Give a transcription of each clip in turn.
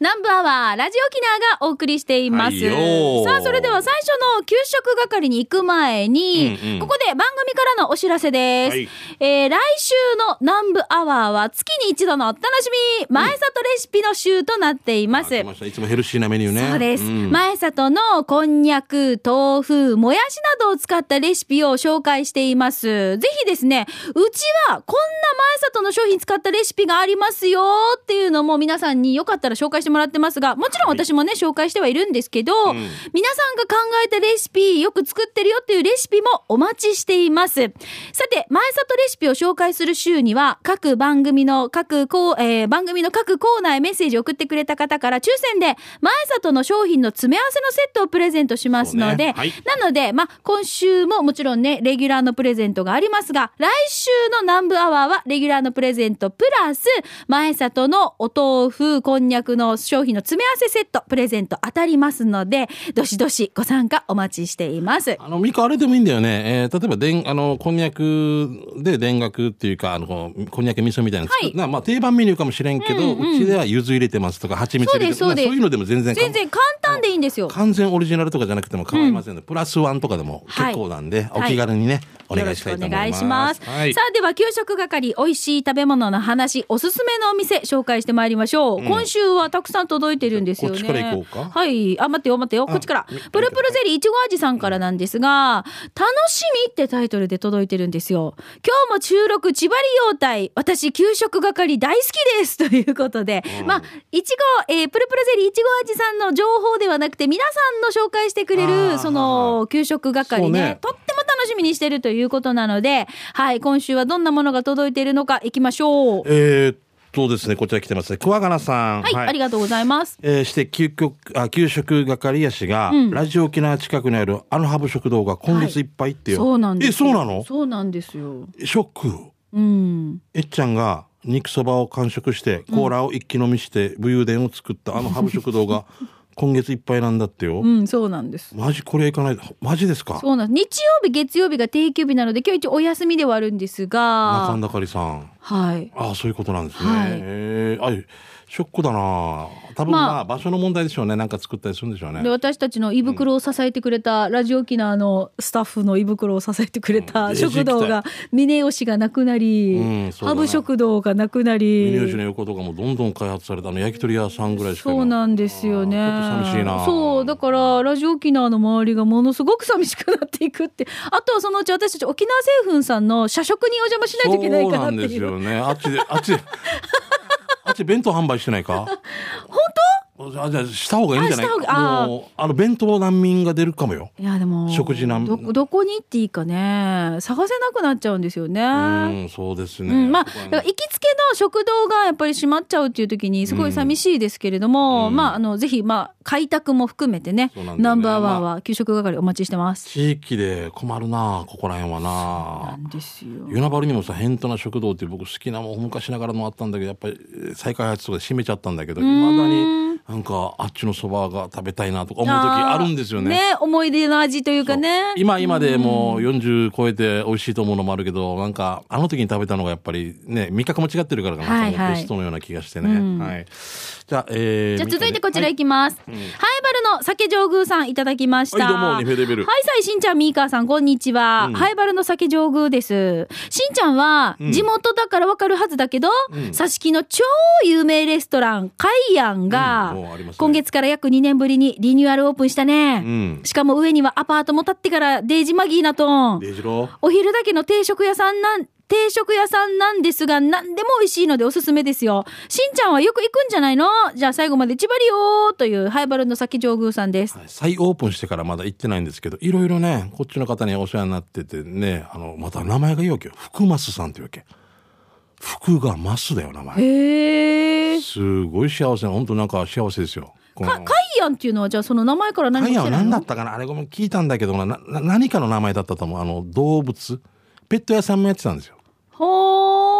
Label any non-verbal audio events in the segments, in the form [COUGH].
南部アワーラジオキナーがお送りしています。さあ、それでは最初の給食係に行く前に、うんうんここで番組からのお知らせです。はいえー来週の南部アワーは月に一度のお楽しみ、前里レシピの週となっています。あ来ましたいつもヘルシーなメニューね。そうです。ん前里のこんにゃく、豆腐、もやしなどを使ったレシピを紹介しています。ぜひですね、うちはこんな前里の商品使ったレシピがありますよっていうのも皆さんによかったら紹介してもらってますが、もちろん私もね、紹介してはいるんですけど、ん。皆さんが考えたレシピ、よく作ってるよっていうレシピもお待ちしています。さて、前里レシピを紹介する週には、各番組の各こう、えー番組の各コーナーへメッセージを送ってくれた方から抽選で、前里の商品の詰め合わせのセットをプレゼントしますので、ね。はい。なので、まあ、今週ももちろんね、レギュラーのプレゼントがありますが、来週の南部アワーはレギュラーのプレゼントプラス、前里のお豆腐、こんにゃくの商品の詰め合わせセット、プレゼント当たりますので、どしどしご参加お待ちしています。あの、ミカあれでもいいんだよね。えー例えば、でん、あの、こんにゃくで田楽っていうか、あの、こんにゃく味噌みたいなはいなまあ、定番メニューかもしれんけど、うちでは柚子入れてますとか、蜂蜜入れてますそうそういうのでも全然か全然簡単でいいんですよ。完全オリジナルとかじゃなくても構いませんので、プラスワンとかでも結構なんで、はいお気軽にね、およろしくお願いしたいと思います。願いします。はいさ。あ、では、給食係、美味しい食べ物の話、おすすめのお店、紹介してまいりましょう。今週はたくさん届いてるんですよね。こっちから行こうかはい。あ、待ってよ、待ってよ。こっちから。みプルプルゼリーいちご味さんからなんですが、楽しみってタイトルで届いてるんですよ。今日も収録、千葉利用隊。私、給食係大好きです。ということで。まあ、いちご、えープルプルゼリーいちご味さんの情報ではなくて、皆さんの紹介してくれある、ーその、給食係ねねとっても楽しみにしてるということなので、はい、今週はどんなものが届いているのか、いきましょう。えーっとですね、こちら来てますね。桑名さん。はい、ありがとうございます。えーして給食あ給食係やしが、ラジオ沖縄近くにあるあのハブ食堂が今月いっぱいってよ、そうなんですよ。えそうなの？そうなんですよ。ショックうん。えっちゃんが肉そばを完食してコーラを一気飲みして武勇伝を作ったあのハブ食堂が [LAUGHS] 今月いっぱいなんだってよ、うん、そうなんです。マジこれはいかない。マジですか？そうなんです。日曜日、月曜日が定休日なので、今日一応お休みではあるんです中が、田かりさん。はい。ああそういうことなんですね、はい。えー。あショックだな。多分まあ。まあ場所の問題でしょうね。なんか作ったりするんでしょうね。で私たちの胃袋を支えてくれた、ラジオ沖縄のスタッフの胃袋を支えてくれうたん。食堂が峰吉がなくなり、うんねハブ食堂がなくなミニオシりの横とかもどんどん開発されたあの焼き鳥屋さんぐらいしか今そうなんですよね。あーちょっと寂しいな。そうだからラジオ沖縄の周りがものすごく寂しくなっていくって。あとはそのうち私たち沖縄製粉さんの社食にお邪魔しないといけないかなっていう。そうなんですよね。あっちであっちであっち弁当販売してないか？[LAUGHS] 本当？あじゃあした方がいいんじゃない？ああの弁当難民が出るかもよ。いやでも食事なんどどこに行っていいかね。探せなくなっちゃうんですよね。うんそうですね、うん、まあ、行きつけの食堂がやっぱり閉まっちゃうっていう時にすごい寂しいですけれども、うん。まあ、あの、ぜひ、まあ、開拓も含めてね、ね。ナンバーワンは給食係お待ちしてます。地域で困るなここら辺はな。なんですよ。与那原にもさ変とな食堂って僕好きなもん昔ながらのあったんだけどやっぱりえー再開発とかで閉めちゃったんだけどいまだになんかあっちのそばが食べたいなとか思う時あるんですよね。ね、思い出の味というかね。今今でもう40超えて美味しいと思うのもあるけどなんかあの時に食べたのがやっぱりね味覚も違ってるからかな、はいはい。そのベストのような気がしてね、うん。はい。じゃあ、えー、じゃあ続いてこちらはいいきます。ハイバルの酒上宮さんいただきました。はいどうもニフェレベル。はいさいしんちゃんみーかーさんこんにちは。うん。ハイバルの酒上宮です。しんちゃんはうん。地元だからわかるはずだけど、うん。さしきの超有名レストランカイアンがね今月から約2年ぶりにリニューアルオープンしたね。うんしかも上にはアパートも建ってからデイジマギーナとん。デイジロお昼だけの定食屋さんなん、定食屋さんなんですが、何でも美味しいのでおすすめですよ。しんちゃんはよく行くんじゃないの？じゃあ最後まで千葉りよーというハイバルの先上宮さんです。はい再オープンしてからまだ行ってないんですけどいろいろねこっちの方にお世話になっててねあのまた名前がいいわけよ福増さんっていうわけ福が増だよ名前。すごい幸せ本当なんか幸せですよ。カイアンっていうのはじゃあその名前から何カイアンは何だったかな？あれごめん聞いたんだけどな。何かの名前だったと思う。あの動物。ペット屋さんもやってたんですよ。ほー。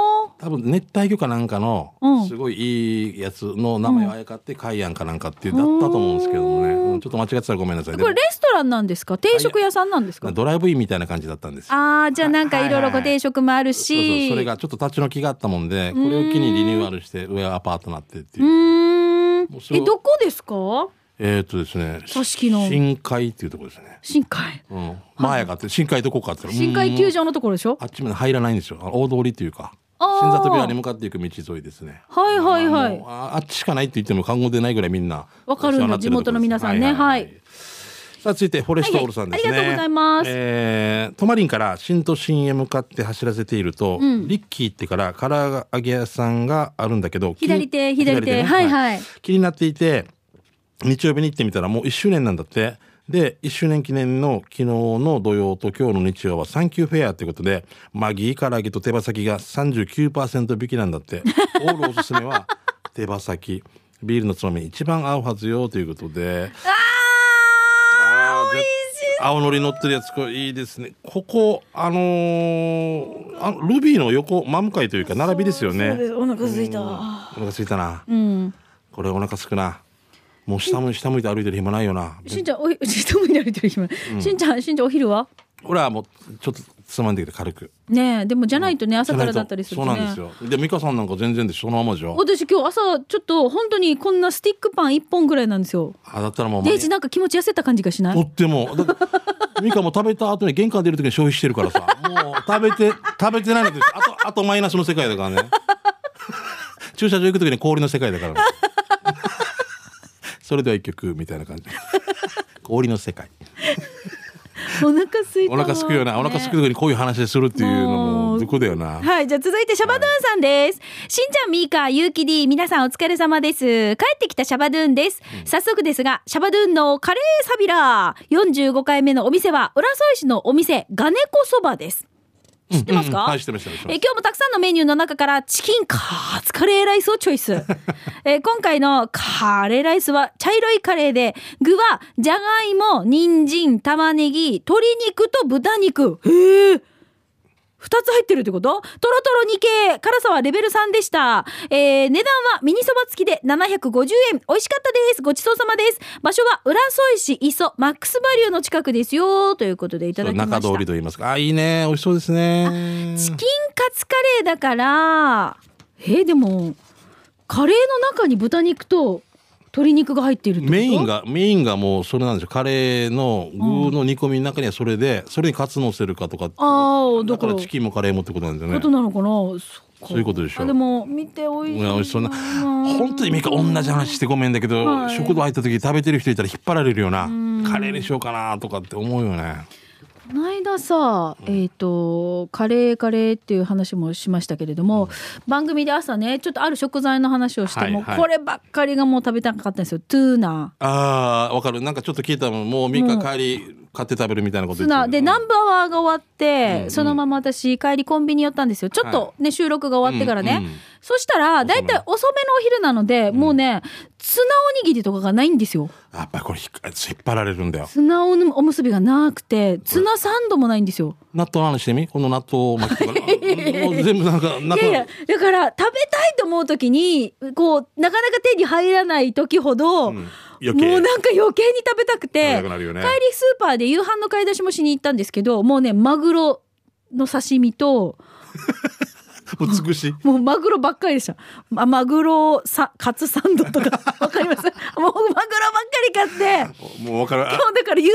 多分熱帯魚かなんかのうん。すごいいいやつの名前をあやかってカイアンかなんかっていうだったと思うんですけどもね、うんちょっと間違ってたらごめんなさい。これレストランなんですか？定食屋さんなんですか？ドライブインみたいな感じだったんですよ。あー、じゃあなんかいろいろごはいはいはい定食もあるそうし。そう。それがちょっと立ち退きがあったもんでこれを機にリニューアルして上はアパートになってっていう。えどこですか？えーっとですね深海っていうところですね。深海。うん。前があって深海どこかって深海球場場のところでしょ？あっちまで入らないんですよ。あの大通りっていうか新里扉に向かっていく道沿いですね。はいはいはい。ああっちしかないって言っても過言でないぐらいみんなわかるん地元の皆さんね。はいさあ続いてフォレストオールさんですね、はいはいありがとうございます。えー、トマリンから新都心へ向かって走らせていると、リッキーってから唐揚げ屋さんがあるんだけど左手左手。ね。はいはい。気になっていて日曜日に行ってみたらもう1周年なんだってで1周年記念の昨日の土曜と今日の日曜はサンキューフェアということでマギー唐揚げと手羽先が39%引きなんだって。[LAUGHS] オールおすすめは手羽先。ビールのつまみに一番合うはずよということで。あー美味しい。青のり乗ってるやつこれいいですね。ここあのーあのルビーの横真向かいというか並びですよね。お腹空いた。お腹すいたな。うん。これお腹すくなもう下向い下向いて歩いてる暇ないよな。しんちゃんおひ [LAUGHS] 下向いて歩いてる暇。しんちゃんしんちゃんお昼は？俺はもうちょっとつまんできて軽く。ねえでもじゃないとね朝からだったりするとね。そうなんですよ。で美香さんなんか全然でそのままじゃ私今日朝ちょっと本当にこんなスティックパン一本ぐらいなんですよ。あだったらもうデイジなんか気持ち痩せた感じがしない？とっても。だ美香も食べた後に玄関出る時に消費してるからさ。もう食べて [LAUGHS] 食べてないのであとあとマイナスの世界だからね。駐車場行く時に氷の世界だから、ね、それでは一曲みたいな感じ [LAUGHS] 氷の世界お腹すいたお腹すくよな、お腹すく時にこういう話するっていうのもどこだよなはい、じゃあ続いてシャバドゥンさんです。しんちゃん、みーか、ゆうき D、皆さんお疲れ様です。帰ってきたシャバドゥンです。早速ですが、シャバドゥンのカレーサビラー。45回目のお店は、浦添市のお店、ガネコそばです。知ってますか、うんうんはいえー今日もたくさんのメニューの中からチキンカツカレーライスをチョイス。[LAUGHS] えー今回のカレーライスは茶色いカレーで、具はじゃがいも、人参、玉ねぎ、鶏肉と豚肉。へえ。二つ入ってるってこと？トロトロ2系。辛さはレベル3でした。えー、値段はミニそば付きで750円。美味しかったです。ごちそうさまです。場所は浦添市磯マックスバリューの近くですよ。ということでいただきました。中通りと言いますかあいいね美味しそうですねチキンカツカレーだから、えーでも、カレーの中に豚肉と鶏肉が入っているメイン。がメインがもうそれなんですよ。カレーの具の煮込みの中にはそれで、それにカツ乗せるかとかああ、だか、ら。らチキンもカレーもってことなんですよね。ことなのかな？そういうことでしょあでも、見ておいしいいしそうなな本当にミカ同じ話してごめんだけど、はい。食堂入った時食べてる人いたら引っ張られるよなカレーにしようかなとかって思うよねこの間さ、えっ、と、カレーカレーっていう話もしましたけれども、番組で朝ね、ちょっとある食材の話をしても、はいはい。こればっかりがもう食べたかったんですよ。トゥーナ。あーわかる。なんかちょっと聞いたもんもうミカ帰り買って食べるみたいなことでナ。ンバーワーが終わって、うんそのまま私帰りコンビニ寄ったんですよ。ちょっとね、収録が終わってからね、うんうんそしたらだいたい遅めのお昼なので、もうねツナおにぎりとかがないんですよ。やっぱりこれ引っ引っ張られるんだよ。ツナおおむすびがなくてツナサンドもないんですよ。納豆の話してみ？この納豆巻きとか。[LAUGHS] もう全部なんかなんかいやいやだから食べたいと思う時にこうなかなか手に入らない時ほど、うん。もうなんか余計に食べたくてね。帰りスーパーで夕飯の買い出しもしに行ったんですけどもうねマグロの刺身と [LAUGHS] [LAUGHS] 美しい。[LAUGHS] もうマグロばっかりでした。まマグロさカツサンドとか。[LAUGHS] わかりますもうマグロばっかり買って。もう分かるあ今日だから夕飯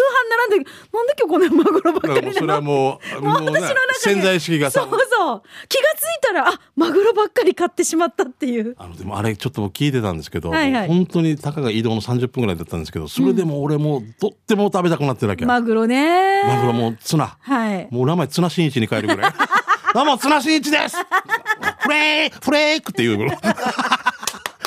並んでなんで今日こんなマグロばっかりなの？それはもうもう私の中で。潜在意識がさそうそう。気がついたらあマグロばっかり買ってしまったっていう。あのでもあれちょっと聞いてたんですけど、はいはい。本当にたかが移動の30分ぐらいだったんですけどそれでも俺もうとっても食べたくなってるわけ、マグロね。マグロもうツナ。はい。もう名前ツナ新一に変えるぐらいどうも綱新一です。フレーフレークっていう。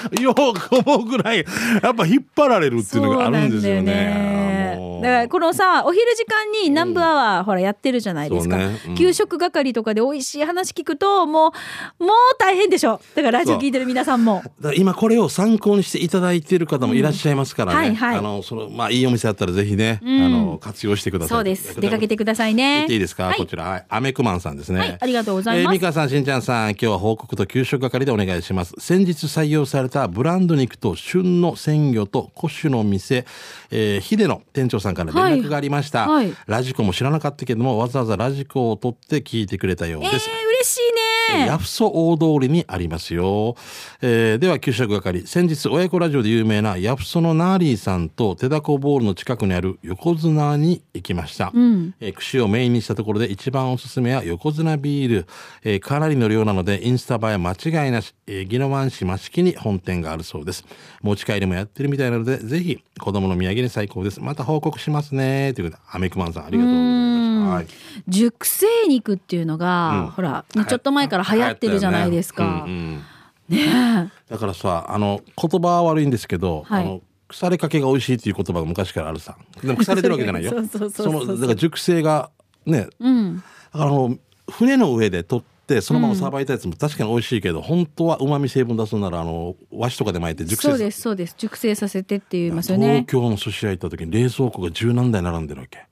[LAUGHS] よく思うぐらいやっぱ引っ張られるっていうのがあるんですよね。だからこのさお昼時間に南部アワー、ほらやってるじゃないですか、ね。うん。給食係とかで美味しい話聞くともうもう大変でしょ。だからラジオ聞いてる皆さんも。今これを参考にしていただいている方もいらっしゃいますからね。うんはいはい。あの、その、まあ、いいお店だったらぜひね、ん。あの、活用してください。そうです。出かけてくださいね。いいですか、はい。こちら。はい。アメクマンさんですね。はい。ありがとうございます。えー、ミカさん、しんちゃんさん、今日は報告と給食係でお願いします。先日採用されたブランド肉と旬の鮮魚と古酒の店、えー、ヒデの店長さんから連絡がありました。はいはいラジコも知らなかったけども、わざわざラジコを取って聞いてくれたようえー、です。嬉しいねね。ヤフソ大通りにありますよ。えーでは、給食係。先日、親子ラジオで有名なヤフソのナーリーさんと手だこボールの近くにある横綱に行きました。んえー串をメインにしたところで一番おすすめは横綱ビール。えーかなりの量なので、インスタ映え間違いなし、えー、宜野湾市益城に本店があるそうです。持ち帰りもやってるみたいなので、ぜひ子供の土産に最高です。また報告しますね。ということで、アメクマンさんありがとうございました。はい。熟成肉っていうのが、うん。ほら、ちょっと前から流行ってるじゃないですか。ねうんうん。ねだからさあの言葉は悪いんですけど、はい。あの腐れかけが美味しいっていう言葉が昔からあるさ。でも腐れてるわけじゃないよ。そのだから熟成がね。え。うん。だからあの船の上で取ってそのままさばいたやつも確かに美味しいけど、本当は旨味成分出すならあの和紙とかで巻いて熟成そうです、そうです。熟成させてって言いますよ東ね。京の寿司屋行った時に冷蔵庫が十何台並んでるわけ。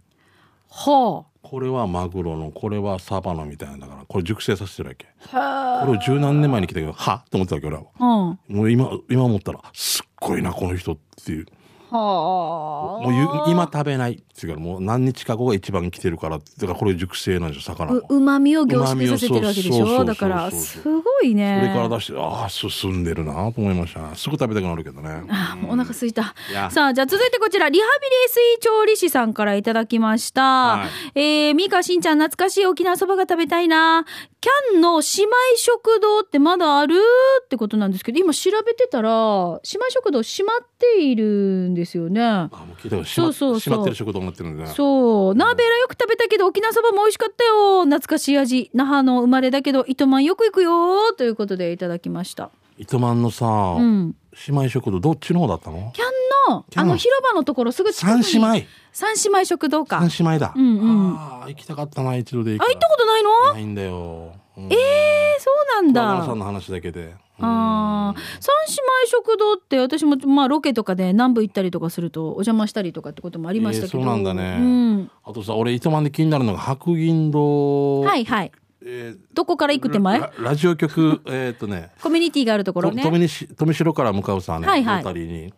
はこれはマグロのこれはサバのみたいなだからこれ熟成させてるわけこれを十何年前に来たけどはと思ったわけ俺はあ。うん。もう今今思ったらすっごいなこの人っていうはあ。もうゆ今食べないっていうからもう何日か後が一番来てるからだからこれ熟成なんですよ魚も。うまみを凝縮させてるわけでしょ？だからすごいね。それから出してああ進んでるなと思いました。すぐ食べたくなるけどね。あもうお腹すいた。さあじゃあ続いてこちらリハビリ水調理師さんからいただきました、はい。えー、ミカしんちゃん懐かしい沖縄そばが食べたいなキャンの姉妹食堂ってまだあるってことなんですけど今調べてたら姉妹食堂閉まっているんですよねあもう聞いたから閉まそうそう閉まってる食堂になってるんでねそう。ナーベラよく食べたけど、沖縄そばも美味しかったよ。懐かしい味。那覇の生まれだけど、糸満よく行くよ。ということでいただきました。糸満のさ、うん。姉妹食堂どっちの方だったの？キャンの、あの広場のところすぐ近くに。三姉妹。三姉妹食堂か。三姉妹だ、うんうん。ああ行きたかったな一度で。行あ、行ったことないの？ないんだよ、うん、ええそうなんだ。さんの話だけで。ああ、三姉妹食堂って私もまあロケとかで南部行ったりとかするとお邪魔したりとかってこともありましたけど。えーそうなんだね。うん。あとさ俺糸満で気になるのが白銀堂。はいはい。えーどこから行く手前？ララジオ局えーっとね。コミュニティがあるところね。と富城から向かうさね、はいはい。ロータリーに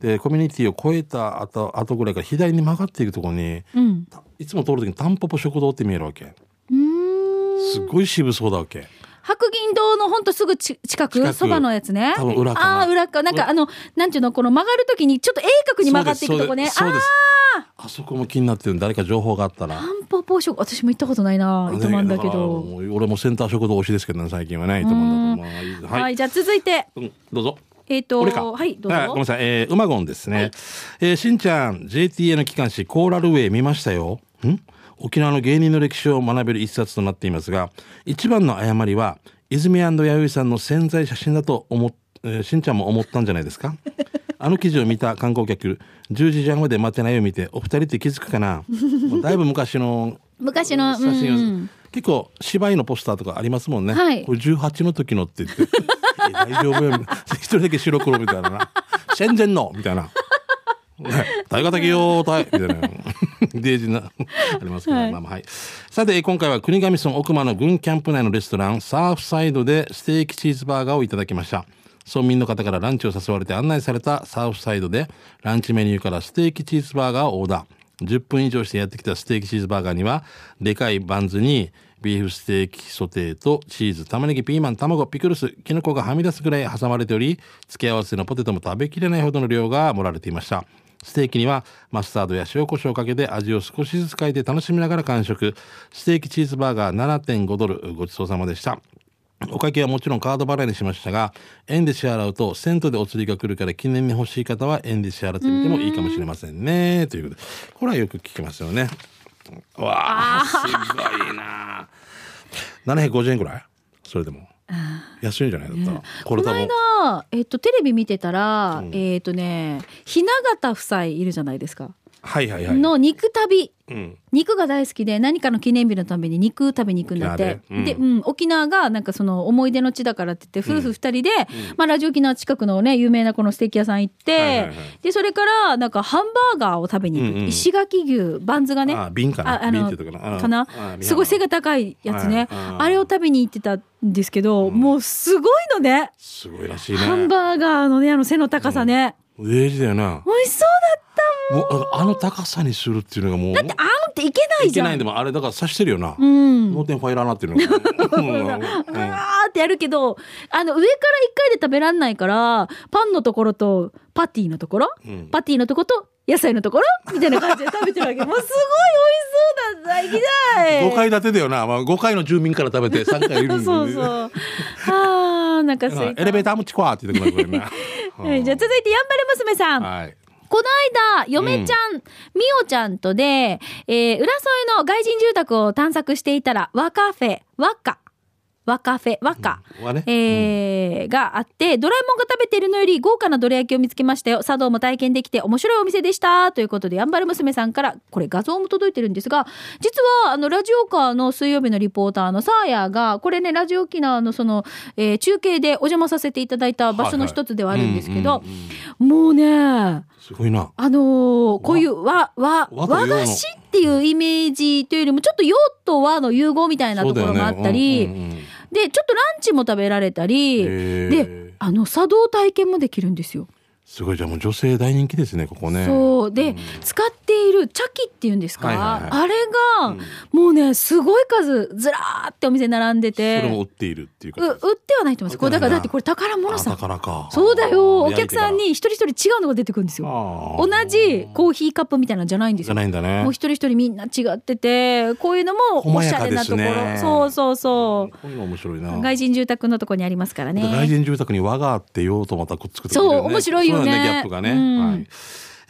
でコミュニティを越えた後後ぐらいから左に曲がっていくところにうん。いつも通る時にタンポポ食堂って見えるわけうーん。すっごい渋そうだわけ白銀堂のほんとすぐち近近くくそばのやつね。多分裏かなああ、裏か。なんかあの、なんていうの、この曲がるときにちょっと鋭角に曲がっていくとこね。あそうですあそこも気になってる誰か情報があったらタンポポ食、私も行ったことないな。糸満だけど。俺もセンター食堂推しですけどね最近はね糸満だとはい、はい、じゃあ続いて、うん、どうぞえっ、と、俺か。はい、どうぞ。あごめんなさい。えー、うまごんですね。えーしんちゃん、JTA の機関誌コーラルウェイ見ましたよ。ん？沖縄の芸人の歴史を学べる一冊となっていますが、一番の誤りは、泉弥生さんの潜在写真だと思っ、えーしんちゃんも思ったんじゃないですか？[LAUGHS] あの記事を見た観光客、10時弱まで待てないを見て、お二人って気づくかな？[LAUGHS] だいぶ昔の昔の、写真を、うん結構芝居のポスターとかありますもんね。はいこれ18の時のって言って、え大丈夫よ。[LAUGHS] 一人だけ白黒みたいなな。戦前のみたいな。ね大型企業隊みたいな。デージな、ありますけど、はいまあまあはい。さて、今回は国頭村奥間の軍キャンプ内のレストラン、サーフサイドでステーキチーズバーガーをいただきました。村民の方からランチを誘われて案内されたサーフサイドで、ランチメニューからステーキチーズバーガーをオーダー。10分以上してやってきたステーキチーズバーガーには、でかいバンズに、ビーフステーキソテーとチーズ、玉ねぎ、ピーマン、卵、ピクルス、キノコがはみ出すぐらい挟まれており、付け合わせのポテトも食べきれないほどの量が盛られていました。ステーキにはマスタードや塩コショウをかけて味を少しずつ変えて楽しみながら完食。ステーキチーズバーガー7.5ドルごちそうさまでした。お会計はもちろんカード払いにしましたが、円で支払うとセントでお釣りが来るから記念に欲しい方は円で支払ってみてもいいかもしれませんね。ということで、これはよく聞きますよね。わあ、すごいな。750円ぐらい？それでも。安いんじゃないだった？ら。この。間、えっ、と、テレビ見てたら、うんえっ、とね、雛形夫妻いるじゃないですか。はいはいはい。の肉旅。うん。肉が大好きで何かの記念日のために肉食べに行くんだって。沖縄でうんで、うん、沖縄がなんかその思い出の地だからって言って、夫婦二人で、まあラジオ沖縄近くのね、有名なこのステーキ屋さん行って、はいはいはいで、それからなんかハンバーガーを食べに行く。うんうん石垣牛、バンズがね。あ、瓶かな？ああのかな？すごい背が高いやつね。あれを食べに行ってたんですけど、もうすごいのね。すごいらしいね。ハンバーガーのね、あの背の高さね。デージだよな。美味しそうだったもうああの高さにするっていうのがもう。だってあのっていけないじゃん。いけないんでもあれだから刺してるよな。うん。脳天ファイラーなってるの。うんうんあーってやるけど、あの、上から一回で食べらんないから、パンのところと、パティのところ、うんパティのところと、野菜のところみたいな感じで食べてるわけ。もうすごい美味しそうだ。行きたい。5階建てだよな。まあ、5階の住民から食べて3階いる [LAUGHS] そうそう。あー、なんかすいた。エレベーターもちこわって言ってくるな。[LAUGHS] はい、じゃあ続いて、やんばる娘さん。はい。この間、嫁ちゃん、みおちゃんとで、えー、浦添の外人住宅を探索していたら、和カフェ、和カ、和カフェ、和カ、うん。えーがあって、ドラえもんが食べているのより豪華などら焼きを見つけましたよ。茶道も体験できて面白いお店でした。ということで、やんばる娘さんから、これ画像も届いてるんですが、実は、あの、ラジオカーの水曜日のリポーターのサーヤが、これね、ラジオ沖縄のその、えー中継でお邪魔させていただいた場所の一つではあるんですけど、もうね、すごいな。あのーこういう和、和、和菓子っていうイメージというよりも、ちょっと洋と和の融合みたいなところがあったり、で、ちょっとランチも食べられたり、で、あの、茶道体験もできるんですよ。すごいじゃあもう女性大人気ですねここねそう。で、ん使っている茶器っていうんですか、はいはいはいあれが、もうね、すごい数、ずらーってお店並んでそれも売て、っているっていうう売ってはないと思います。これだから、だってこれ宝物あさ。宝かそうだよ。お客さんに一人一人違うのが出てくるんですよ。同じコーヒーカップみたいなのじゃないんですよじゃ。ないんだねもう一人一人みんな違ってて、こういうのもおしゃれなところ。ねそうそうそう。こういうの面白いな外人住宅のとこにありますから外ね。人住宅に和があって用とまたくっつくってことだそう面白いよなんだギャップがね、うんはい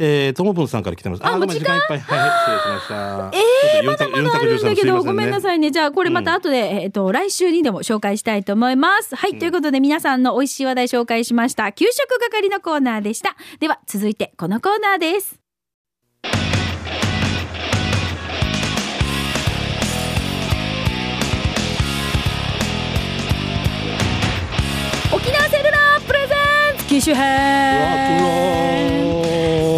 えー、ともぷんさんから来てます。あもう時間いっぱい。はい、はい、失礼しました。えー、まだまだあるんだけど、ごめんない。さいね。じゃあ、これまた後で、えっと、来週にでも紹介したいと思います。はい、ということで皆さんの美味しい話題紹介しました。給食係のコーナーでした。では、続いてこのコーナーです。機種編。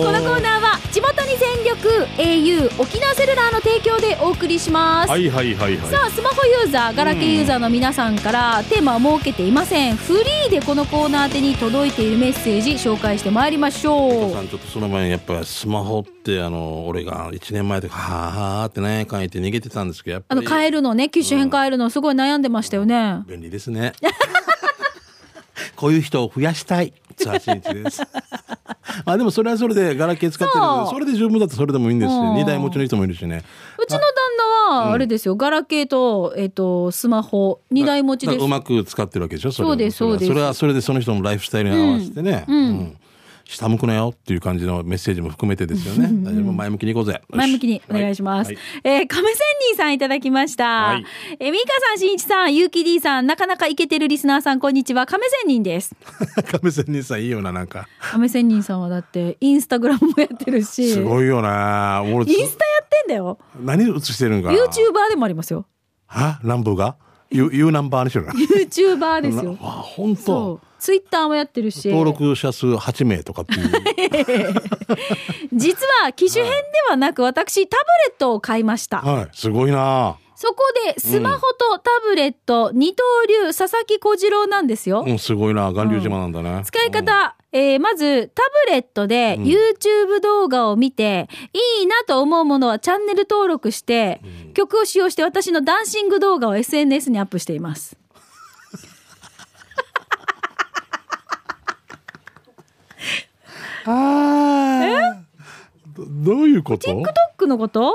このコーナーは地元に全力 au 沖縄セルラーの提供でお送りします、はいはいはいはい。さあスマホユーザーガラケーユーザーの皆さんからテーマは設けていません。フリーでこのコーナー宛てに届いているメッセージ紹介してまいりましょう。さんちょっとその前にやっぱりスマホってあの俺が1年前とかはあはあってね書いて逃げてたんですけどやっぱり。あの変えるのね機種変変えるのすごい悩んでましたよね。便利ですね。[LAUGHS] こういう人を増やしたいです。あでもそれはそれでガラケー使ってるそう。それで十分だとそれでもいいんですしうん。2台持ちの人もいるしね。うちの旦那はあれですよ、ガラケーと,、えっとスマホ。2台持ちです。うまく使ってるわけでしょそれそうですそうです。それはそれでその人のライフスタイルに合わせてね、うん下向くなよっていう感じのメッセージも含めてですよね大丈夫？前向きにいこうぜ前向きにお願いします。はいえー、亀仙人さんいただきました。はいえー、ミカさん、しんいちさん、ゆうき D さん、なかなかイケてるリスナーさん、こんにちは。亀仙人です。[LAUGHS] 亀仙人さんいいよななんか亀仙人さんはだって、インスタグラムもやってるし、すごいよな俺インスタやってんだよ。何映してるんか YouTuber でもありますよ。は？南部が？U, U ナンバーにしろな YouTuber ですよ。[LAUGHS] わ本そ当う。ツイッターもやってるし。登録者数8名とかっていう [LAUGHS] 実は機種変ではなく、私、タブレットを買いました。はいすごいなそこで、スマホとタブレット、二刀流、佐々木小次郎なんですよ。うんすごいな巌流島なんだね、使い方、えーまずタブレットで YouTube 動画を見て、いいなと思うものはチャンネル登録して、曲を使用して私のダンシング動画を SNS にアップしています。ああどどういうこと？TikTok のこと？う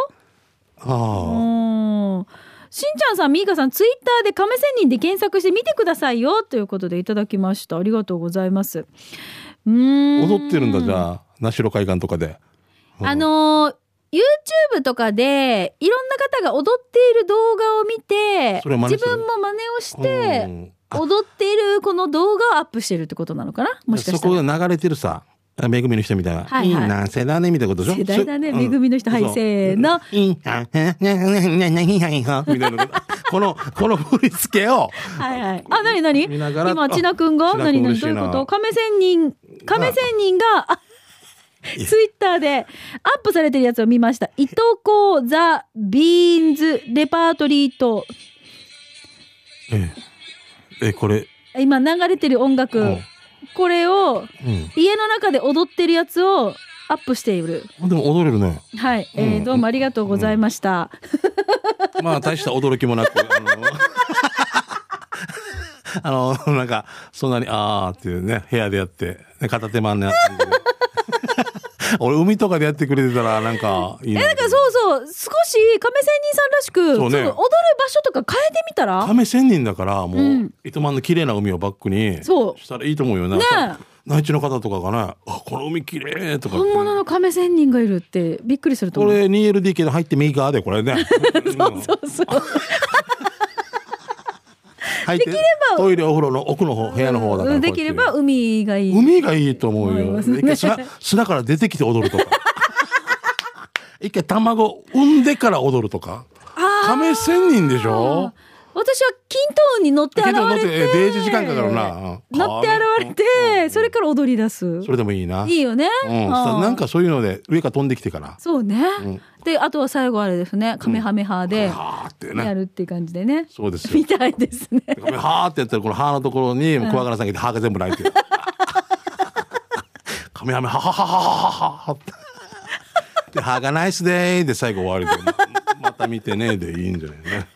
あ。ーん。しんちゃんさん、みーかさん、ツイッターで亀仙人で検索してみてくださいよということでいただきました。ありがとうございます。うーん。あ踊ってるんだじゃあ。名城海岸とかで。あのー YouTube とかでいろんな方が踊っている動画を見て自分も真似をしてうん。あ。踊っているこの動画をアップしてるってことなのかな？もしかしたら。そこが流れてるさめぐみの人みたいな、はいはい。いな世代ねみたいなことでしょ？世代だね。そめぐみの人。はいせーの。いいみたいなこのこの振り付けをはいはい。あ、なになに今、ちなくんがあなになにどういこと亀仙人、亀仙人が、あツイッターでアップされてるやつを見ました。いとこザ・ビーンズ・レパートリーと、えええこれ、今流れてる音楽、うんこれをうん、家の中で踊ってるやつをアップしている。でも踊れるね。はい、えーうんどうもありがとうございました。まあ大した驚きもなく、[LAUGHS] あの、あの、なんか、そんなに、あーっていうね、部屋でやって、ね片手間な感じで。[LAUGHS] 俺、海とかでやってくれてたら、なんか、いいな。なんかそうそう、少し亀仙人さんらしく、そうね踊る場所とか変えてみたら？亀仙人だから、もう、うん糸満の綺麗な海をバックに、そうしたらいいと思うよね。ね内地の方とかがね、あ、この海綺麗とか。本物の亀仙人がいるってびっくりすると思う。これ 2LDK で入って右側で、これね。[LAUGHS] そうそうそう。[LAUGHS] 入ってできればトイレお風呂の奥の方、部屋の方だから。うんできれば海がいい。海がいいと思うよ。ね砂砂から出てきて踊るとか。[LAUGHS] 一回卵産んでから踊るとか。亀仙人でしょ？私は均等に乗って現れてて。えデージ時間かかるな乗って現れて、それから踊り出す。それでもいいな。いいよね。うん。なんかそういうので上から飛んできてから。そうね。で、あとは最後あれですね。カメハメハではーってやね。るっていう感じでね。そうですよみ。たいですね。はーってやったらこの歯のところにクワガラさんがいて歯が全部泣いてる。[LAUGHS] カメハメハハハハハハハ。で歯がナイスデーで最後終わりでままた見てねでいいんじゃないね。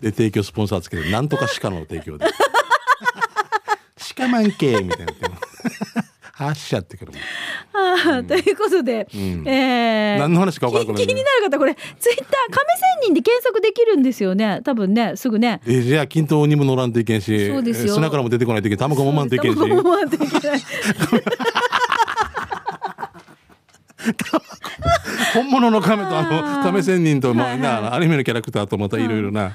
で提供スポンサーつけてなんとか鹿の提供で。鹿マン系みたいな。発射ってくるもん。あーということで、ん。えー何の話か分からな気気になる方これツイッター亀仙人で検索できるんですよね。多分ねすぐね。えじゃあ均等にも乗らんといけんしそうですよ。え砂からも出てこないといけん卵もまんといけんし。卵もまんといけない [LAUGHS] [LAUGHS] 本物の亀とあの亀仙人と、まあなアニメのキャラクターとまたいろいろな、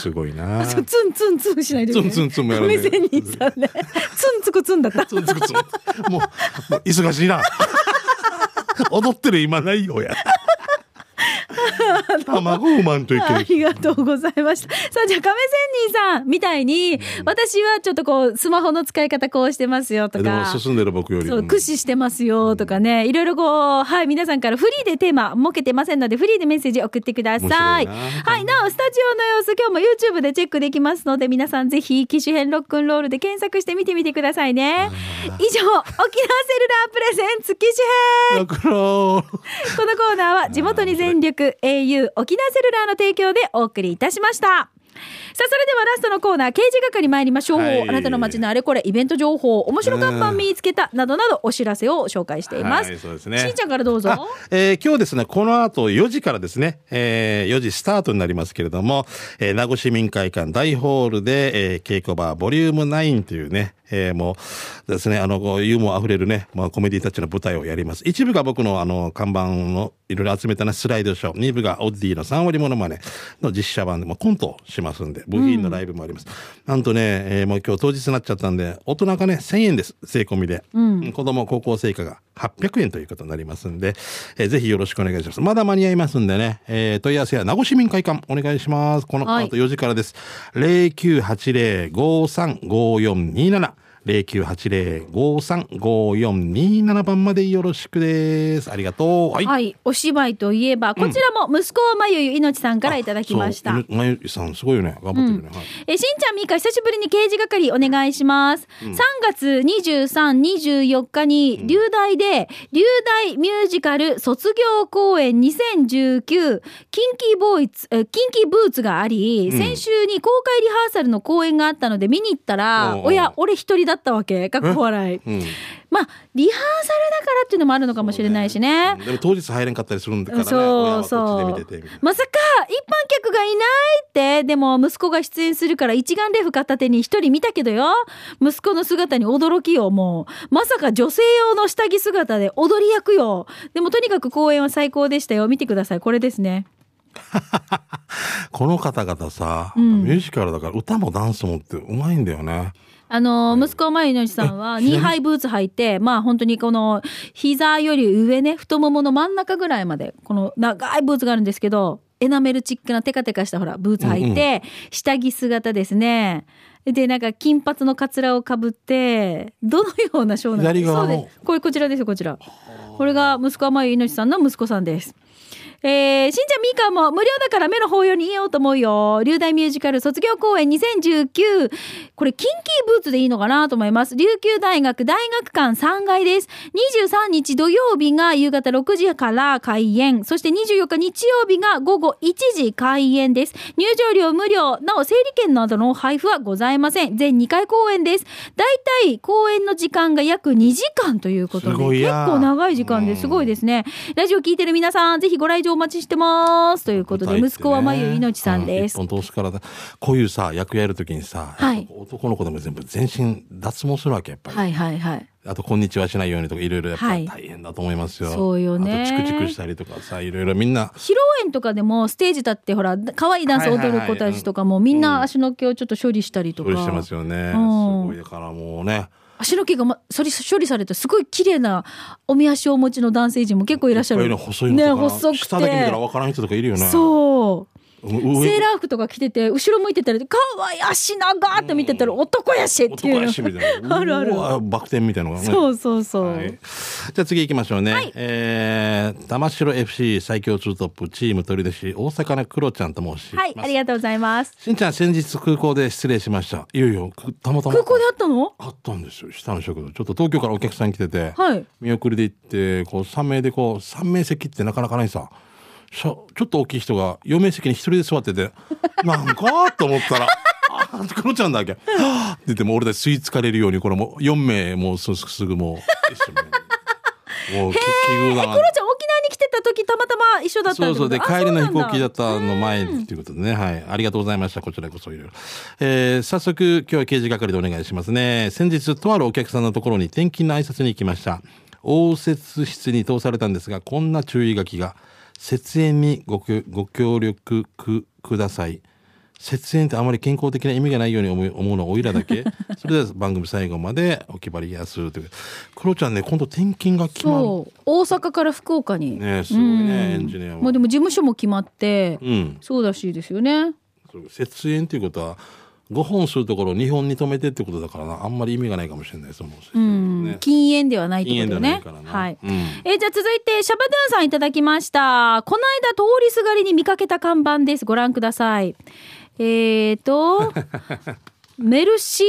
すごいな。ツンツンツンしないといけないツンツンツンもやらない亀仙人さんね。ツンつくツンだった。ツンツクツン。もうもう忙しいな。[LAUGHS] 踊ってる今ないよや。卵を産まんといけあ。りがとうございました。さあ、じゃあ、亀仙人さんみたいに、私はちょっとこう、スマホの使い方こうしてますよとか。進んでる僕よりそう、駆使してますよとかね、いろいろこう、はい、皆さんからフリーでテーマ設けてませんので、フリーでメッセージ送ってください。はい、なお、スタジオの様子、今日も YouTube でチェックできますので、皆さんぜひ、機種編ロックンロールで検索してみてみてくださいね。以上、沖縄セルラープレゼンツ機種編 [LAUGHS] このコーナーは地元に全力 au 沖縄セルラーの提供でお送りいたしました。さあ、それではラストのコーナー、刑事係参りましょう。はいあなたの街のあれこれ、イベント情報、面白看板見つけた、などなどお知らせを紹介しています。はいそうですねしんちゃんからどうぞ。あえー今日ですね、この後4時からですね、えー4時スタートになりますけれども、えー名護市民会館大ホールで、えー稽古場ボリューム9というね、えーもうですね、あの、ユーモア溢れるね、まあ、コメディたちの舞台をやります。一部が僕のあの、看板のいろいろ集めたね、スライドショー。二部がオッディの3割モノマネの実写版で、もコントをしますんで、部品のライブもあります。なんとね、えーもう今日当日になっちゃったんで、大人がね、1000円です。税込みで。子供高校生以下が800円ということになりますんで、えーぜひよろしくお願いします。まだ間に合いますんでね、えー問い合わせは名護市民会館お願いします。このはい後4時からです。0980-535427。0980-535427番までよろしくです。ありがとう。は。はいい、お芝居といえば、こちらも息子まゆゆいのちさんからいただきました。まゆさん、すごいよね。頑張ってるね。はいえーしんちゃんみーか久しぶりに刑事係お願いします、3月2324日に流大で流大ミュージカル卒業公演2019キンキーボーイツえーキンキーブーツがあり、うん先週に公開リハーサルの公演があったので見に行ったらおうおうおや俺一人だったわけ。かっこ笑い。うん。まあリハーサルだからっていうのもあるのかもしれないしね。うん。でも当日入れんかったりするんだからね。親そうそう。まさか一般客がいないって。でも息子が出演するから一眼レフ片手に一人見たけどよ。息子の姿に驚きよもう。まさか女性用の下着姿で踊り役よ。でもとにかく公演は最高でしたよ。見てください。これですね。[LAUGHS] この方々さ、ん。ミュージカルだから歌もダンスもってうまいんだよね。あの息子まゆのちさんはニーハイブーツ履いて [LAUGHS] まあ本当にこの膝より上ね太ももの真ん中ぐらいまでこの長いブーツがあるんですけどエナメルチックなテカテカしたほらブーツ履いて、下着姿ですね。でなんか金髪のかつらをかぶってどのようなショーなん左側の。そうです。これこちらですよこちら。これが息子はまゆいのちさんの息子さんですえー、しんちゃんみーかんも無料だから目の法要にいようと思うよ。流大ミュージカル卒業公演2019。これ、キンキーブーツでいいのかなと思います。琉球大学大学館3階です。23日土曜日が夕方6時から開演。そして24日日曜日が午後1時開演です。入場料無料。なお、整理券などの配布はございません。全2回公演です。だいたい公演の時間が約2時間ということで、結や構長い時間ですごいですね。ラジオ聞いてる皆さん、ぜひご来場お待ちしてます。ということで、息子はまゆいのちさんです。う。一本通しからだ。こういうさ役やるときにさ、はい。男の子でも全部全身脱毛するわけやっぱり、はいはいはい。あとこんにちはしないようにとかいろいろやっぱはい。大変だと思いますよ、そうよね。あとチクチクしたりとかさいろいろみんな。披露宴とかでもステージ立ってほら可愛いダンス踊る子たちとかもみんな足の毛をちょっと処理したりとか、処理してますよね、うん。すごい。だからもうね足の毛が、ま、処理処理されてすごい綺麗なおみ足をお持ちの男性陣も結構いらっしゃる。細いのね細くて。下だけ見たら分からん人とかいるよね。そうセーラー服とか着てて後ろ向いてたら可愛い足長ーって見てたら男やしって男いうのあるあるバク転みたいなのがねそうそうそう、はい、じゃあ次行きましょうね。えー、玉城 FC 最強ツートップチーム鳥出市大阪のクロちゃんと申します。はい、ありがとうございますしんちゃん先日空港で失礼しました。いよいよくたまたま空港であったの？あったんですよ。下の食堂。ちょっと東京からお客さん来てて、はい見送りで行ってこう3名でこう3名席ってなかなかないさ。ちょっと大きい人が4名席に一人で座ってて [LAUGHS] なんかと思ったら「[LAUGHS] あクロちゃんだっけ」はぁって言ってもう俺たち吸い付かれるようにこれもう4名もうすすぐもう一緒に。もう奇遇だなクロちゃん沖縄に来てた時たまたま一緒だったそうそう。であ帰りの飛行機だったの前っていうことでね。はい。ありがとうございました。こちらこそいろいろ、えー、早速今日は刑事係でお願いしますね。先日とあるお客さんのところに転勤の挨拶に行きました。応接室に通されたんですがこんな注意書きが設営にごご協力くください。節煙ってあまり健康的な意味がないように思う思うのはおいらだけ。[LAUGHS] それでは番組最後までお決まりやするという。クロちゃんね今度転勤が決まる。そう。大阪から福岡に、ねすごいねエンジニアもまあでも事務所も決まって、うん。そうらしいですよね。節煙っていうことは5本するところ2本に止めてってことだからな。あんまり意味がないかもしれないですもう、禁煙ではないってことよねはない。うん。えーじゃあ続いてシャバドゥンさんいただきました。この間通りすがりに見かけた看板です。ご覧ください。えーと [LAUGHS] メルシ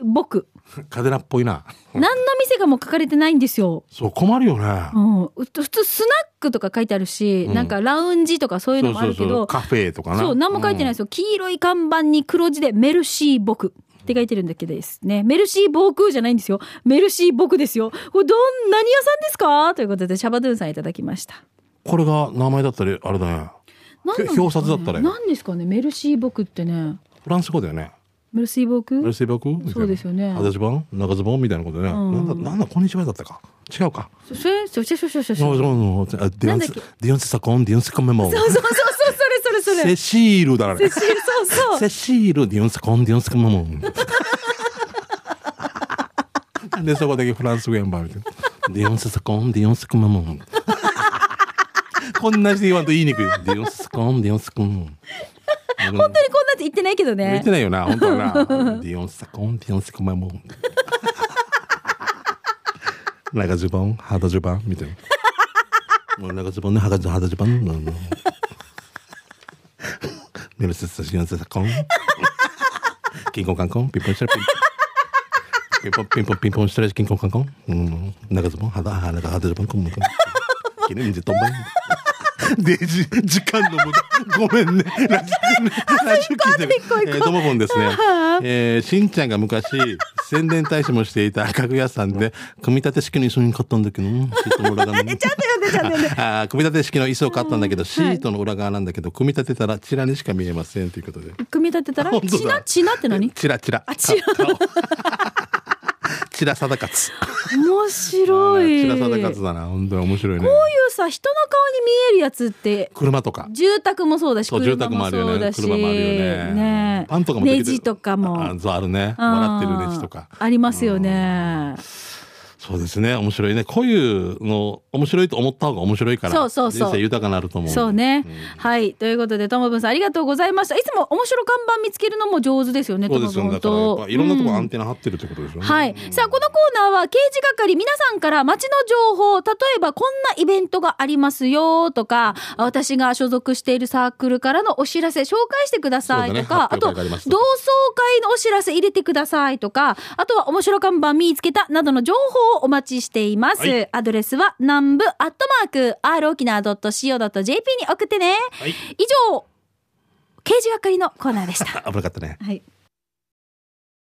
ーボク [LAUGHS] カデナっぽいな。何の店かも書かれてないんですよ。そう困るよね、うん、う普通スナックとか書いてあるし、うん。なんかラウンジとかそういうのもあるけどカフェとかな。そう、何も書いてないですよ。黄色い看板に黒字でメルシー僕って書いてるんだけどですね。メルシー僕じゃないんですよ。メルシー僕ですよ。これどん、何屋さんですか？ということで、シャバドゥンさんいただきました。これが名前だったりあれだね。何なんですかね？表札だったらよ何ですかね？メルシー僕ってね。フランス語だよねメルシー僕メルセーバク？みたいなそうですよね。肌ズボン長ズボンみたいなことね、ん。なんだなんだこんにちはだったか？違うか？そそれ、そそそうそう。そうそうディオンセなんだっけ？ディオンセサコンディオンセコメモそうそうそう、それそれそれ。セシールだね。セシールそうそう。セシールディオンセコンディオンセコメモでそこだけフランス語やんばみたいな。ディオンセサコンディオンセコメモこんなして言わんと言いにくい。ディオンセサコンディオンセコメモ本当にこんなって言ってないけどね。言って。ないよな。本当はな。ディオンセサコンディオンセコメモ長ズボン肌ズボンみたいな。長ズボンね肌肌ズボン。うん。メルセスディオンセサコン。キンコンカンコン。ピンポンしたらピン。ピンポンピンポンピンポンしたらキンコンカンコン。うん。長ズボン肌肌肌ズボンコンコン。[LAUGHS] キネンジトンバイ [LAUGHS] でじ時間の無駄ごめんね。ラ [LAUGHS] ジラジオ聞いてる。えー、ともぼん。ですね。[LAUGHS] えー、しんちゃんが昔宣伝大使もしていた家具屋さんで組み立て式の椅子に買ったんだけどうんシートの裏側に。ちゃんと読んで、ちゃんと読んで。あー組み立て式の椅子を買ったんだけど、シートの裏側なんだけど組み立てたらチラにしか見えませんということで。組み立てたら、本当だ。チナチナって何？チラチラあチラチラサダカツ面白い。チラサダカツだな。本当に面白いね。こういうさ人の顔に見えるやつって車とか。住宅もそうだし住宅もあるよね。車もあるよね。ねパンとかもネジとかも。あるね。笑ってるネジとか。ありますよねそうですね。面白いね。こういうの、面白いと思った方が面白いから。そうそうそう人生豊かになると思う。そうね。はい。ということで、ともぶんさんありがとうございました。いつも面白看板見つけるのも上手ですよね、そうですよね。ともぶんとぱいろんなとこうんアンテナ張ってるってことですよね。はい。さあ、このコーナーは刑事係、皆さんから街の情報、例えばこんなイベントがありますよとか、私が所属しているサークルからのお知らせ紹介してくださいとか、ねあと、同窓会のお知らせ入れてくださいとか、あとは面白看板見つけたなどの情報をお待ちしています。はいアドレスは南部アットマーク r 沖縄 .co.jp に送ってね。はい。以上、刑事係のコーナーでした。[LAUGHS] 危なかったね。はい。